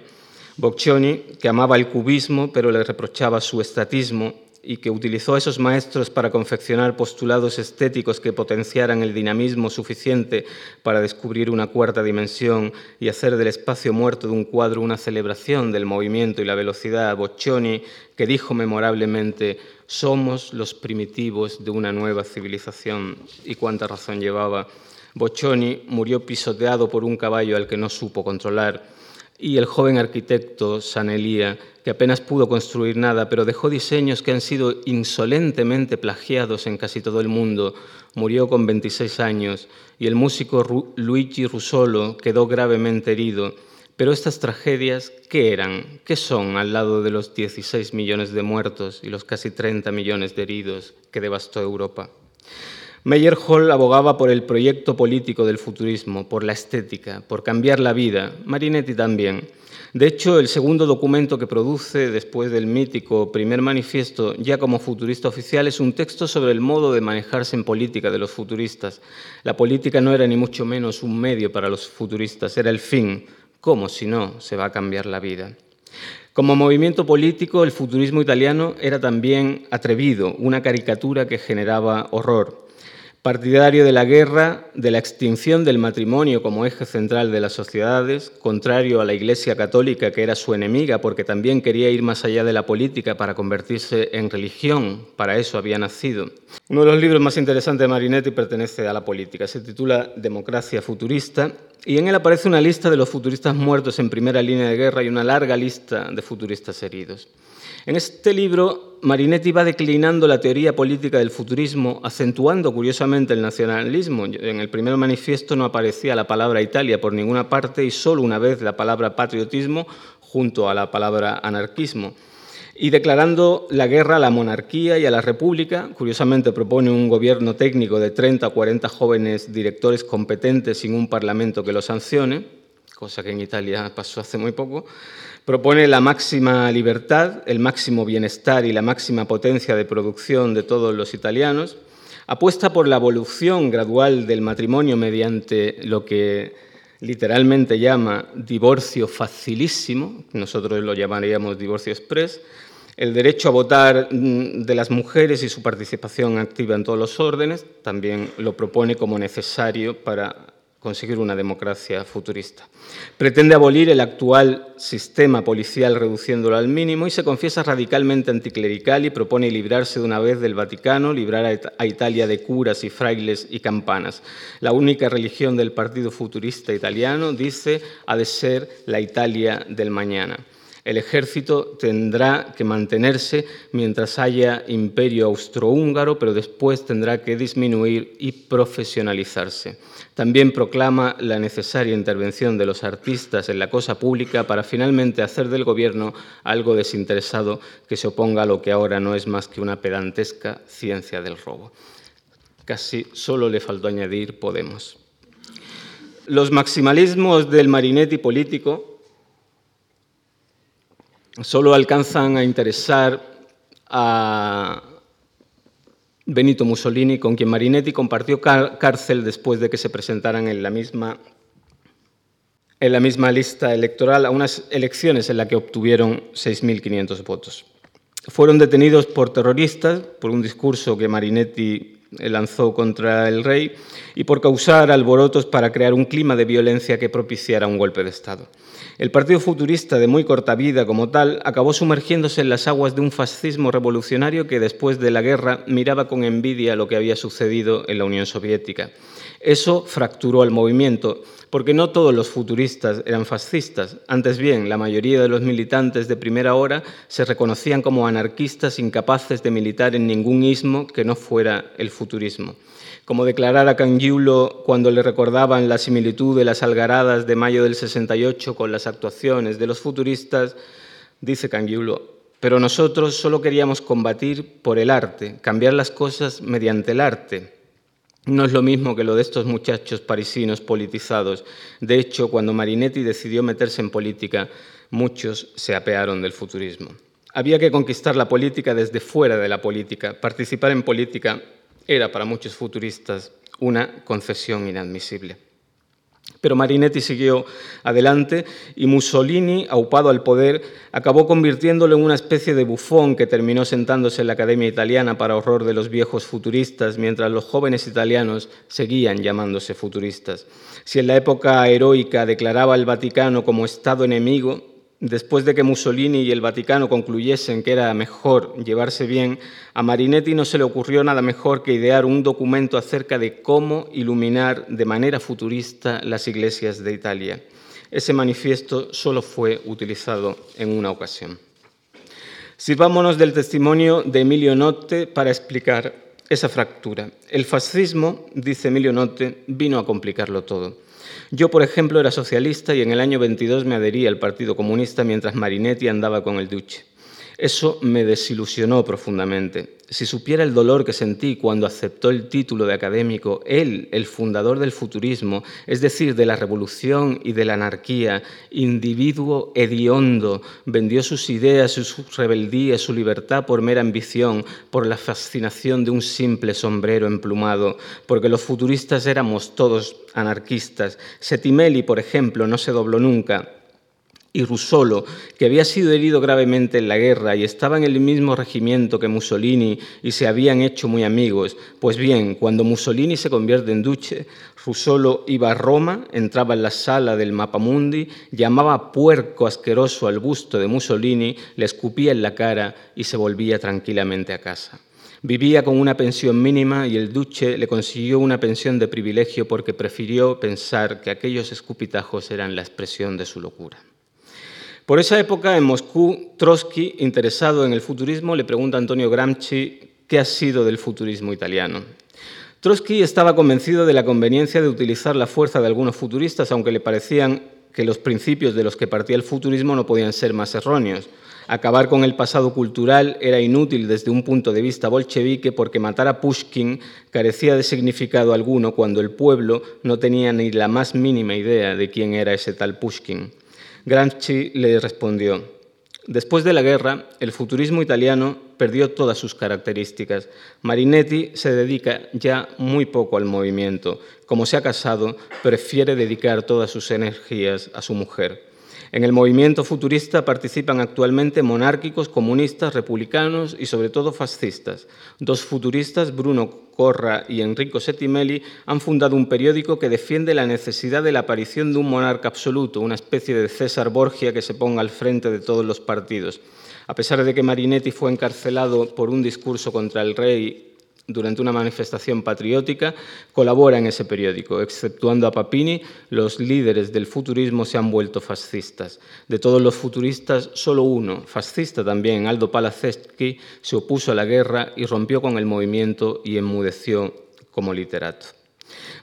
Boccioni, que amaba el cubismo pero le reprochaba su estatismo y que utilizó a esos maestros para confeccionar postulados estéticos que potenciaran el dinamismo suficiente para descubrir una cuarta dimensión y hacer del espacio muerto de un cuadro una celebración del movimiento y la velocidad. Boccioni, que dijo memorablemente, somos los primitivos de una nueva civilización, y cuánta razón llevaba. Boccioni murió pisoteado por un caballo al que no supo controlar, y el joven arquitecto Sanelía, que apenas pudo construir nada, pero dejó diseños que han sido insolentemente plagiados en casi todo el mundo, murió con 26 años, y el músico Luigi Russolo quedó gravemente herido. Pero estas tragedias, ¿qué eran? ¿Qué son al lado de los 16 millones de muertos y los casi 30 millones de heridos que devastó Europa? Meyer Hall abogaba por el proyecto político del futurismo, por la estética, por cambiar la vida, Marinetti también. De hecho, el segundo documento que produce después del mítico primer manifiesto, ya como futurista oficial, es un texto sobre el modo de manejarse en política de los futuristas. La política no era ni mucho menos un medio para los futuristas, era el fin. ¿Cómo si no se va a cambiar la vida? Como movimiento político, el futurismo italiano era también atrevido, una caricatura que generaba horror partidario de la guerra, de la extinción del matrimonio como eje central de las sociedades, contrario a la Iglesia católica que era su enemiga porque también quería ir más allá de la política para convertirse en religión, para eso había nacido. Uno de los libros más interesantes de Marinetti pertenece a la política, se titula Democracia Futurista y en él aparece una lista de los futuristas muertos en primera línea de guerra y una larga lista de futuristas heridos. En este libro, Marinetti va declinando la teoría política del futurismo, acentuando curiosamente el nacionalismo. En el primer manifiesto no aparecía la palabra Italia por ninguna parte y solo una vez la palabra patriotismo junto a la palabra anarquismo. Y declarando la guerra a la monarquía y a la república, curiosamente propone un gobierno técnico de 30 o 40 jóvenes directores competentes sin un parlamento que lo sancione, cosa que en Italia pasó hace muy poco, Propone la máxima libertad, el máximo bienestar y la máxima potencia de producción de todos los italianos. Apuesta por la evolución gradual del matrimonio mediante lo que literalmente llama divorcio facilísimo, nosotros lo llamaríamos divorcio express, el derecho a votar mm, de las mujeres y su participación activa en todos los órdenes, también lo propone como necesario para conseguir una democracia futurista. Pretende abolir el actual sistema policial reduciéndolo al mínimo y se confiesa radicalmente anticlerical y propone librarse de una vez del Vaticano, librar a Italia de curas y frailes y campanas. La única religión del Partido Futurista Italiano, dice, ha de ser la Italia del mañana. El ejército tendrá que mantenerse mientras haya imperio austrohúngaro, pero después tendrá que disminuir y profesionalizarse. También proclama la necesaria intervención de los artistas en la cosa pública para finalmente hacer del gobierno algo desinteresado que se oponga a lo que ahora no es más que una pedantesca ciencia del robo. Casi solo le faltó añadir Podemos. Los maximalismos del marinetti político solo alcanzan a interesar a Benito Mussolini, con quien Marinetti compartió cárcel después de que se presentaran en la misma en la misma lista electoral a unas elecciones en las que obtuvieron 6.500 votos. Fueron detenidos por terroristas por un discurso que Marinetti lanzó contra el rey y por causar alborotos para crear un clima de violencia que propiciara un golpe de Estado. El Partido Futurista, de muy corta vida como tal, acabó sumergiéndose en las aguas de un fascismo revolucionario que después de la guerra miraba con envidia lo que había sucedido en la Unión Soviética. Eso fracturó al movimiento, porque no todos los futuristas eran fascistas. Antes bien, la mayoría de los militantes de primera hora se reconocían como anarquistas incapaces de militar en ningún ismo que no fuera el futurismo como declarara Cangiulo cuando le recordaban la similitud de las algaradas de mayo del 68 con las actuaciones de los futuristas, dice Cangiulo, pero nosotros solo queríamos combatir por el arte, cambiar las cosas mediante el arte. No es lo mismo que lo de estos muchachos parisinos politizados. De hecho, cuando Marinetti decidió meterse en política, muchos se apearon del futurismo. Había que conquistar la política desde fuera de la política. Participar en política era para muchos futuristas una concesión inadmisible. Pero Marinetti siguió adelante y Mussolini, aupado al poder, acabó convirtiéndolo en una especie de bufón que terminó sentándose en la Academia Italiana para horror de los viejos futuristas, mientras los jóvenes italianos seguían llamándose futuristas. Si en la época heroica declaraba al Vaticano como Estado enemigo, después de que Mussolini y el Vaticano concluyesen que era mejor llevarse bien, a Marinetti no se le ocurrió nada mejor que idear un documento acerca de cómo iluminar de manera futurista las iglesias de Italia. Ese manifiesto solo fue utilizado en una ocasión. Sirvámonos del testimonio de Emilio Notte para explicar esa fractura. El fascismo, dice Emilio Notte, vino a complicarlo todo. Yo, por ejemplo, era socialista y en el año 22 me adherí al Partido Comunista mientras Marinetti andaba con el Duce. Eso me desilusionó profundamente. Si supiera el dolor que sentí cuando aceptó el título de académico, él, el fundador del futurismo, es decir, de la revolución y de la anarquía, individuo hediondo, vendió sus ideas, su rebeldía, su libertad por mera ambición, por la fascinación de un simple sombrero emplumado, porque los futuristas éramos todos anarquistas. Setimeli, por ejemplo, no se dobló nunca, y Russolo, que había sido herido gravemente en la guerra y estaba en el mismo regimiento que Mussolini y se habían hecho muy amigos. Pues bien, cuando Mussolini se convierte en duce, Russolo iba a Roma, entraba en la sala del Mapamundi, llamaba puerco asqueroso al busto de Mussolini, le escupía en la cara y se volvía tranquilamente a casa. Vivía con una pensión mínima y el duce le consiguió una pensión de privilegio porque prefirió pensar que aquellos escupitajos eran la expresión de su locura. Por esa época, en Moscú, Trotsky, interesado en el futurismo, le pregunta a Antonio Gramsci qué ha sido del futurismo italiano. Trotsky estaba convencido de la conveniencia de utilizar la fuerza de algunos futuristas, aunque le parecían que los principios de los que partía el futurismo no podían ser más erróneos. Acabar con el pasado cultural era inútil desde un punto de vista bolchevique porque matar a Pushkin carecía de significado alguno cuando el pueblo no tenía ni la más mínima idea de quién era ese tal Pushkin. Gramsci le respondió, después de la guerra, el futurismo italiano perdió todas sus características. Marinetti se dedica ya muy poco al movimiento. Como se ha casado, prefiere dedicar todas sus energías a su mujer. En el movimiento futurista participan actualmente monárquicos, comunistas, republicanos y sobre todo fascistas. Dos futuristas, Bruno Corra y Enrico Settimelli, han fundado un periódico que defiende la necesidad de la aparición de un monarca absoluto, una especie de César Borgia que se ponga al frente de todos los partidos. A pesar de que Marinetti fue encarcelado por un discurso contra el rey durante una manifestación patriótica, colabora en ese periódico. Exceptuando a Papini, los líderes del futurismo se han vuelto fascistas. De todos los futuristas, solo uno, fascista también, Aldo Palaceschi, se opuso a la guerra y rompió con el movimiento y enmudeció como literato.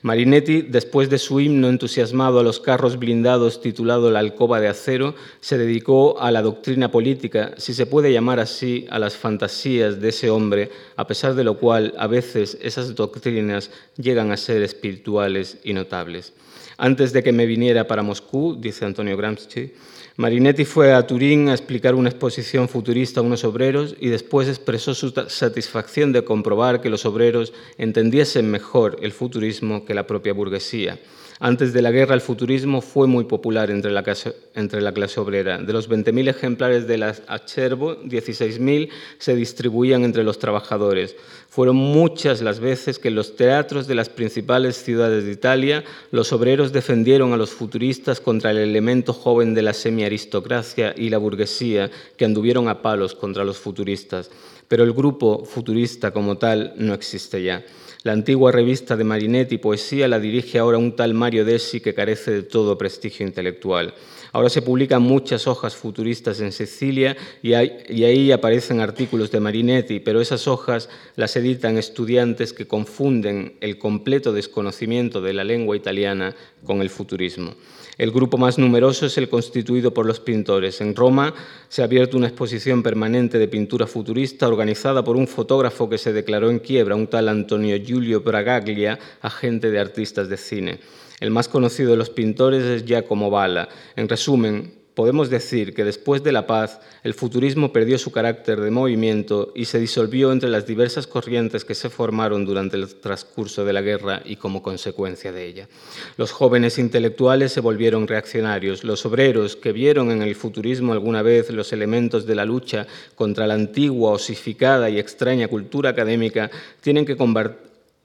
Marinetti, después de su himno entusiasmado a los carros blindados titulado La alcoba de acero, se dedicó a la doctrina política, si se puede llamar así, a las fantasías de ese hombre, a pesar de lo cual a veces esas doctrinas llegan a ser espirituales y notables. Antes de que me viniera para Moscú, dice Antonio Gramsci, Marinetti fue a Turín a explicar una exposición futurista a unos obreros y después expresó su satisfacción de comprobar que los obreros entendiesen mejor el futurismo que la propia burguesía. Antes de la guerra, el futurismo fue muy popular entre la clase, obrera. De los 20.000 ejemplares de la Acervo, 16.000 se distribuían entre los trabajadores. Fueron muchas las veces que en los teatros de las principales ciudades de Italia los obreros defendieron a los futuristas contra el elemento joven de la semiaristocracia y la burguesía que anduvieron a palos contra los futuristas. Pero el grupo futurista como tal no existe ya. La antigua revista de Marinetti Poesía la dirige ahora un tal Mario Desi que carece de todo prestigio intelectual. Ahora se publican muchas hojas futuristas en Sicilia y, ahí aparecen artículos de Marinetti, pero esas hojas las editan estudiantes que confunden el completo desconocimiento de la lengua italiana con el futurismo. El grupo más numeroso es el constituido por los pintores. En Roma se ha abierto una exposición permanente de pintura futurista organizada por un fotógrafo que se declaró en quiebra, un tal Antonio Giulio Bragaglia, agente de artistas de cine. El más conocido de los pintores es Giacomo Balla. En resumen, podemos decir que después de la paz, el futurismo perdió su carácter de movimiento y se disolvió entre las diversas corrientes que se formaron durante el transcurso de la guerra y como consecuencia de ella. Los jóvenes intelectuales se volvieron reaccionarios, los obreros que vieron en el futurismo alguna vez los elementos de la lucha contra la antigua, osificada y extraña cultura académica, tienen que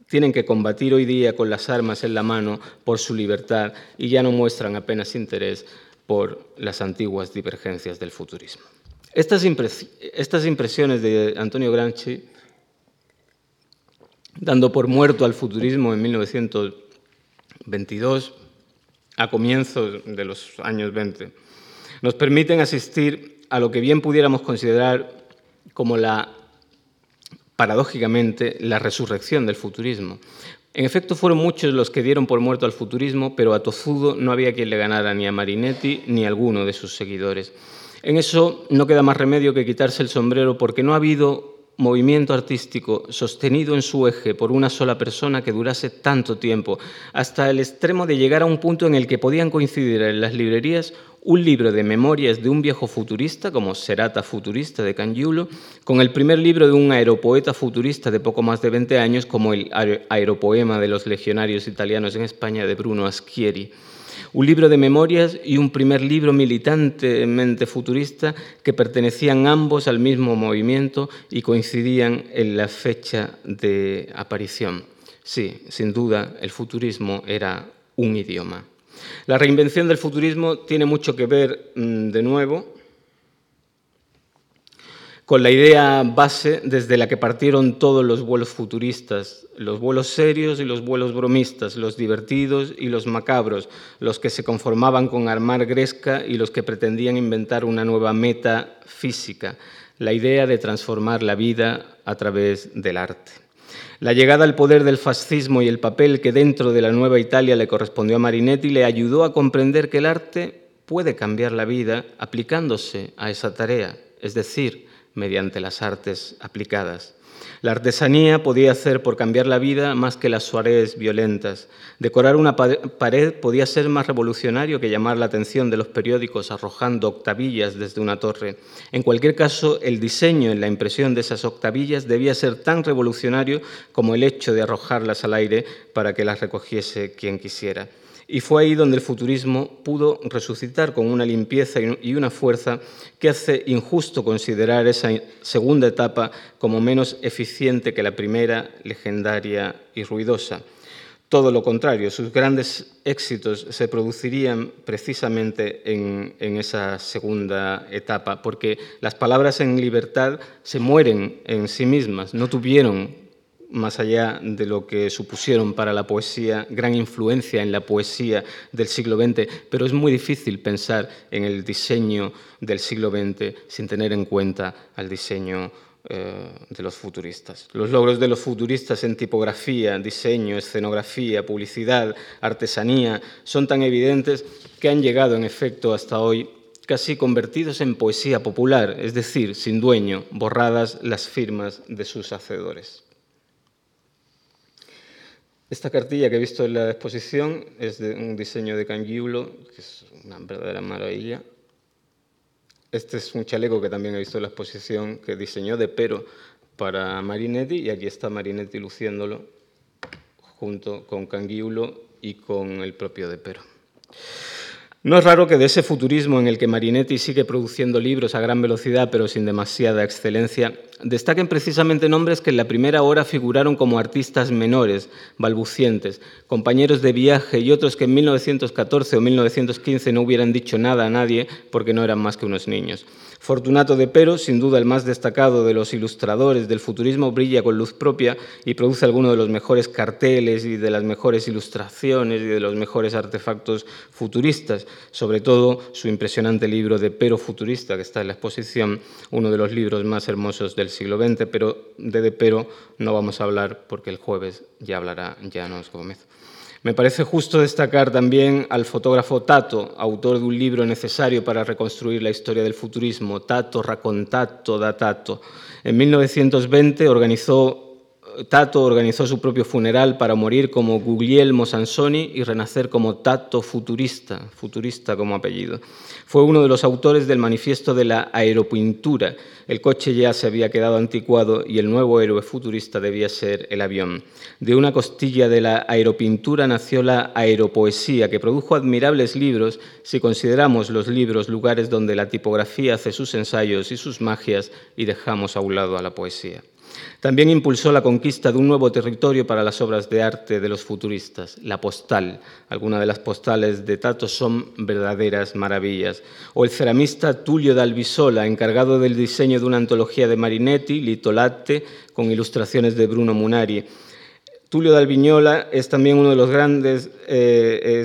tienen que combatir hoy día con las armas en la mano por su libertad y ya no muestran apenas interés por las antiguas divergencias del futurismo. Estas, impresiones de Antonio Gramsci, dando por muerto al futurismo en 1922, a comienzos de los años 20, nos permiten asistir a lo que bien pudiéramos considerar como la, paradójicamente, la resurrección del futurismo. En efecto, fueron muchos los que dieron por muerto al futurismo, pero a Tozudo no había quien le ganara ni a Marinetti ni a alguno de sus seguidores. En eso no queda más remedio que quitarse el sombrero porque no ha habido movimiento artístico sostenido en su eje por una sola persona que durase tanto tiempo, hasta el extremo de llegar a un punto en el que podían coincidir en las librerías un libro de memorias de un viejo futurista, como Serata Futurista de Cangiulo, con el primer libro de un aeropoeta futurista de poco más de 20 años, como el Aeropoema de los legionarios italianos en España de Bruno Aschieri un libro de memorias y un primer libro militantemente futurista que pertenecían ambos al mismo movimiento y coincidían en la fecha de aparición. Sí, sin duda, el futurismo era un idioma. La reinvención del futurismo tiene mucho que ver, mm, de nuevo, con la idea base desde la que partieron todos los vuelos futuristas, los vuelos serios y los vuelos bromistas, los divertidos y los macabros, los que se conformaban con armar gresca y los que pretendían inventar una nueva meta física, la idea de transformar la vida a través del arte. La llegada al poder del fascismo y el papel que dentro de la nueva Italia le correspondió a Marinetti le ayudó a comprender que el arte puede cambiar la vida aplicándose a esa tarea, es decir, mediante las artes aplicadas. La artesanía podía hacer por cambiar la vida más que las soirées violentas. Decorar una pared podía ser más revolucionario que llamar la atención de los periódicos arrojando octavillas desde una torre. En cualquier caso, el diseño en la impresión de esas octavillas debía ser tan revolucionario como el hecho de arrojarlas al aire para que las recogiese quien quisiera. Y fue ahí donde el futurismo pudo resucitar con una limpieza y una fuerza que hace injusto considerar esa segunda etapa como menos eficiente que la primera, legendaria y ruidosa. Todo lo contrario, sus grandes éxitos se producirían precisamente en, esa segunda etapa, porque las palabras en libertad se mueren en sí mismas, no tuvieron más allá de lo que supusieron para la poesía, gran influencia en la poesía del siglo XX, pero es muy difícil pensar en el diseño del siglo XX sin tener en cuenta al diseño eh, de los futuristas. Los logros de los futuristas en tipografía, diseño, escenografía, publicidad, artesanía son tan evidentes que han llegado en efecto hasta hoy casi convertidos en poesía popular, es decir, sin dueño, borradas las firmas de sus hacedores. Esta cartilla que he visto en la exposición es de un diseño de Cangiulo, que es una verdadera maravilla. Este es un chaleco que también he visto en la exposición, que diseñó de pero para Marinetti, y aquí está Marinetti luciéndolo junto con Cangiulo y con el propio de pero. No es raro que de ese futurismo en el que Marinetti sigue produciendo libros a gran velocidad pero sin demasiada excelencia, destaquen precisamente nombres que en la primera hora figuraron como artistas menores, balbucientes, compañeros de viaje y otros que en 1914 o 1915 no hubieran dicho nada a nadie porque no eran más que unos niños. Fortunato de Pero, sin duda el más destacado de los ilustradores del futurismo, brilla con luz propia y produce algunos de los mejores carteles y de las mejores ilustraciones y de los mejores artefactos futuristas, sobre todo su impresionante libro de Pero futurista que está en la exposición, uno de los libros más hermosos del siglo XX, pero de De Pero no vamos a hablar porque el jueves ya hablará Llanos Gómez. Me parece justo destacar también al fotógrafo Tato, autor de un libro necesario para reconstruir la historia del futurismo, Tato Raccontato da Tato. En 1920 organizó Tato organizó su propio funeral para morir como Guglielmo Sansoni y renacer como Tato futurista, futurista como apellido. Fue uno de los autores del manifiesto de la aeropintura. El coche ya se había quedado anticuado y el nuevo héroe futurista debía ser el avión. De una costilla de la aeropintura nació la aeropoesía, que produjo admirables libros si consideramos los libros lugares donde la tipografía hace sus ensayos y sus magias y dejamos a un lado a la poesía. También impulsó la conquista de un nuevo territorio para las obras de arte de los futuristas, la postal. Algunas de las postales de Tato son verdaderas maravillas. O el ceramista Tulio d'Albisola, encargado del diseño de una antología de Marinetti, Litolate, con ilustraciones de Bruno Munari. Tulio d'Albignola es también uno de los grandes, eh.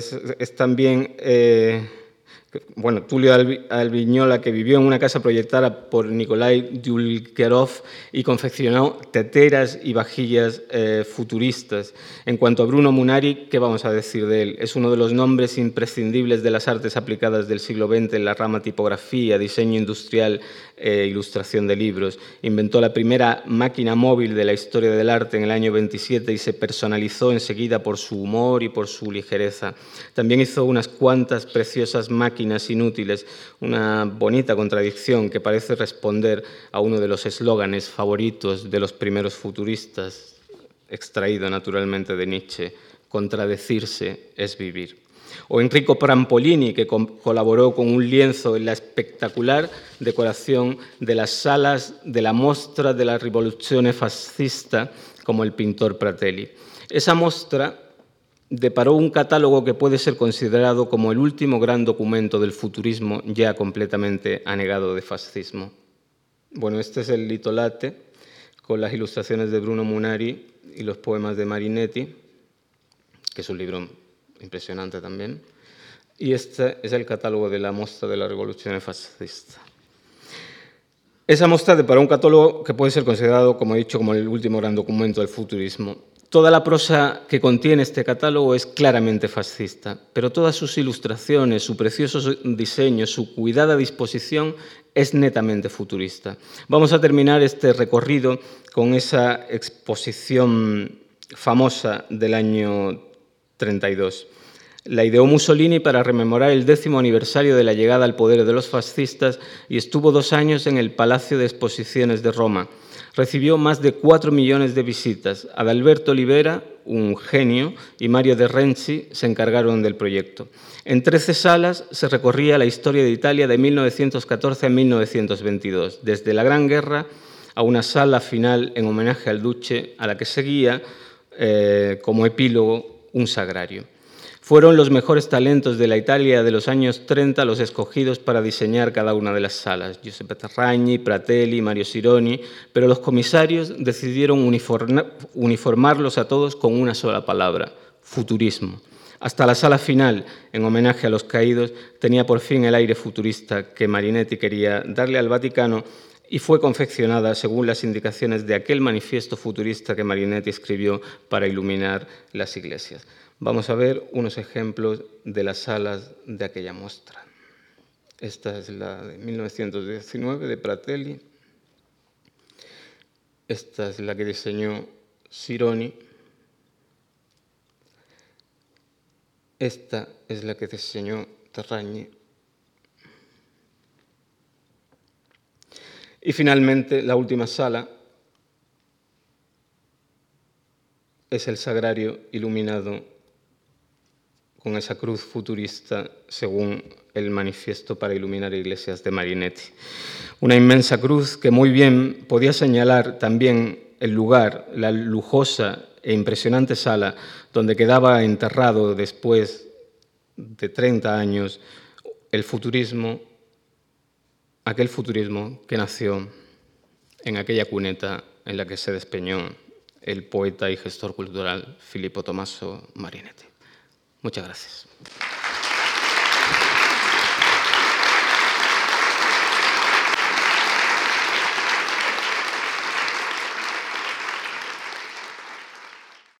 Eh, bueno, Tulio Albiñola, que vivió en una casa proyectada por Nikolai Dulkerov y confeccionó teteras y vajillas eh, futuristas. En cuanto a Bruno Munari, ¿qué vamos a decir de él? Es uno de los nombres imprescindibles de las artes aplicadas del siglo XX en la rama tipografía, diseño industrial e ilustración de libros. Inventó la primera máquina móvil de la historia del arte en el año 27 y se personalizó enseguida por su humor y por su ligereza. También hizo unas cuantas preciosas máquinas inútiles, una bonita contradicción que parece responder a uno de los eslóganes favoritos de los primeros futuristas, extraído naturalmente de Nietzsche, contradecirse es vivir. O Enrico Prampolini, que colaboró con un lienzo en la espectacular decoración de las salas de la mostra de la Rivoluzione Fascista, como el pintor Pratelli. Esa mostra deparó un catálogo que puede ser considerado como el último gran documento del futurismo ya completamente anegado de fascismo. Bueno, este es el Litolate, con las ilustraciones de Bruno Munari y los poemas de Marinetti, que es un libro impresionante también. Y este es el catálogo de la mostra de la Revolución Fascista. Esa mostra deparó un catálogo que puede ser considerado, como he dicho, como el último gran documento del futurismo. Toda la prosa que contiene este catálogo es claramente fascista, pero todas sus ilustraciones, su precioso diseño, su cuidada disposición es netamente futurista. Vamos a terminar este recorrido con esa exposición famosa del año 32. La ideó Mussolini para rememorar el décimo aniversario de la llegada al poder de los fascistas y estuvo dos años en el Palacio de Exposiciones de Roma recibió más de cuatro millones de visitas. Adalberto Olivera, un genio, y Mario de Renzi se encargaron del proyecto. En 13 salas se recorría la historia de Italia de 1914 a 1922, desde la Gran Guerra a una sala final en homenaje al Duce, a la que seguía eh, como epílogo un sagrario. Fueron los mejores talentos de la Italia de los años 30 los escogidos para diseñar cada una de las salas, Giuseppe Terragni, Pratelli, Mario Sironi, pero los comisarios decidieron uniformarlos a todos con una sola palabra, futurismo. Hasta la sala final, en homenaje a los caídos, tenía por fin el aire futurista que Marinetti quería darle al Vaticano y fue confeccionada según las indicaciones de aquel manifiesto futurista que Marinetti escribió para iluminar las iglesias. Vamos a ver unos ejemplos de las salas de aquella muestra. Esta es la de 1919 de Pratelli. Esta es la que diseñó Sironi. Esta es la que diseñó Terragni. Y finalmente, la última sala es el sagrario iluminado con esa cruz futurista según el manifiesto para iluminar iglesias de Marinetti. Una inmensa cruz que muy bien podía señalar también el lugar, la lujosa e impresionante sala donde quedaba enterrado después de 30 años el futurismo, aquel futurismo que nació en aquella cuneta en la que se despeñó el poeta y gestor cultural Filippo Tommaso Marinetti. Muchas gracias.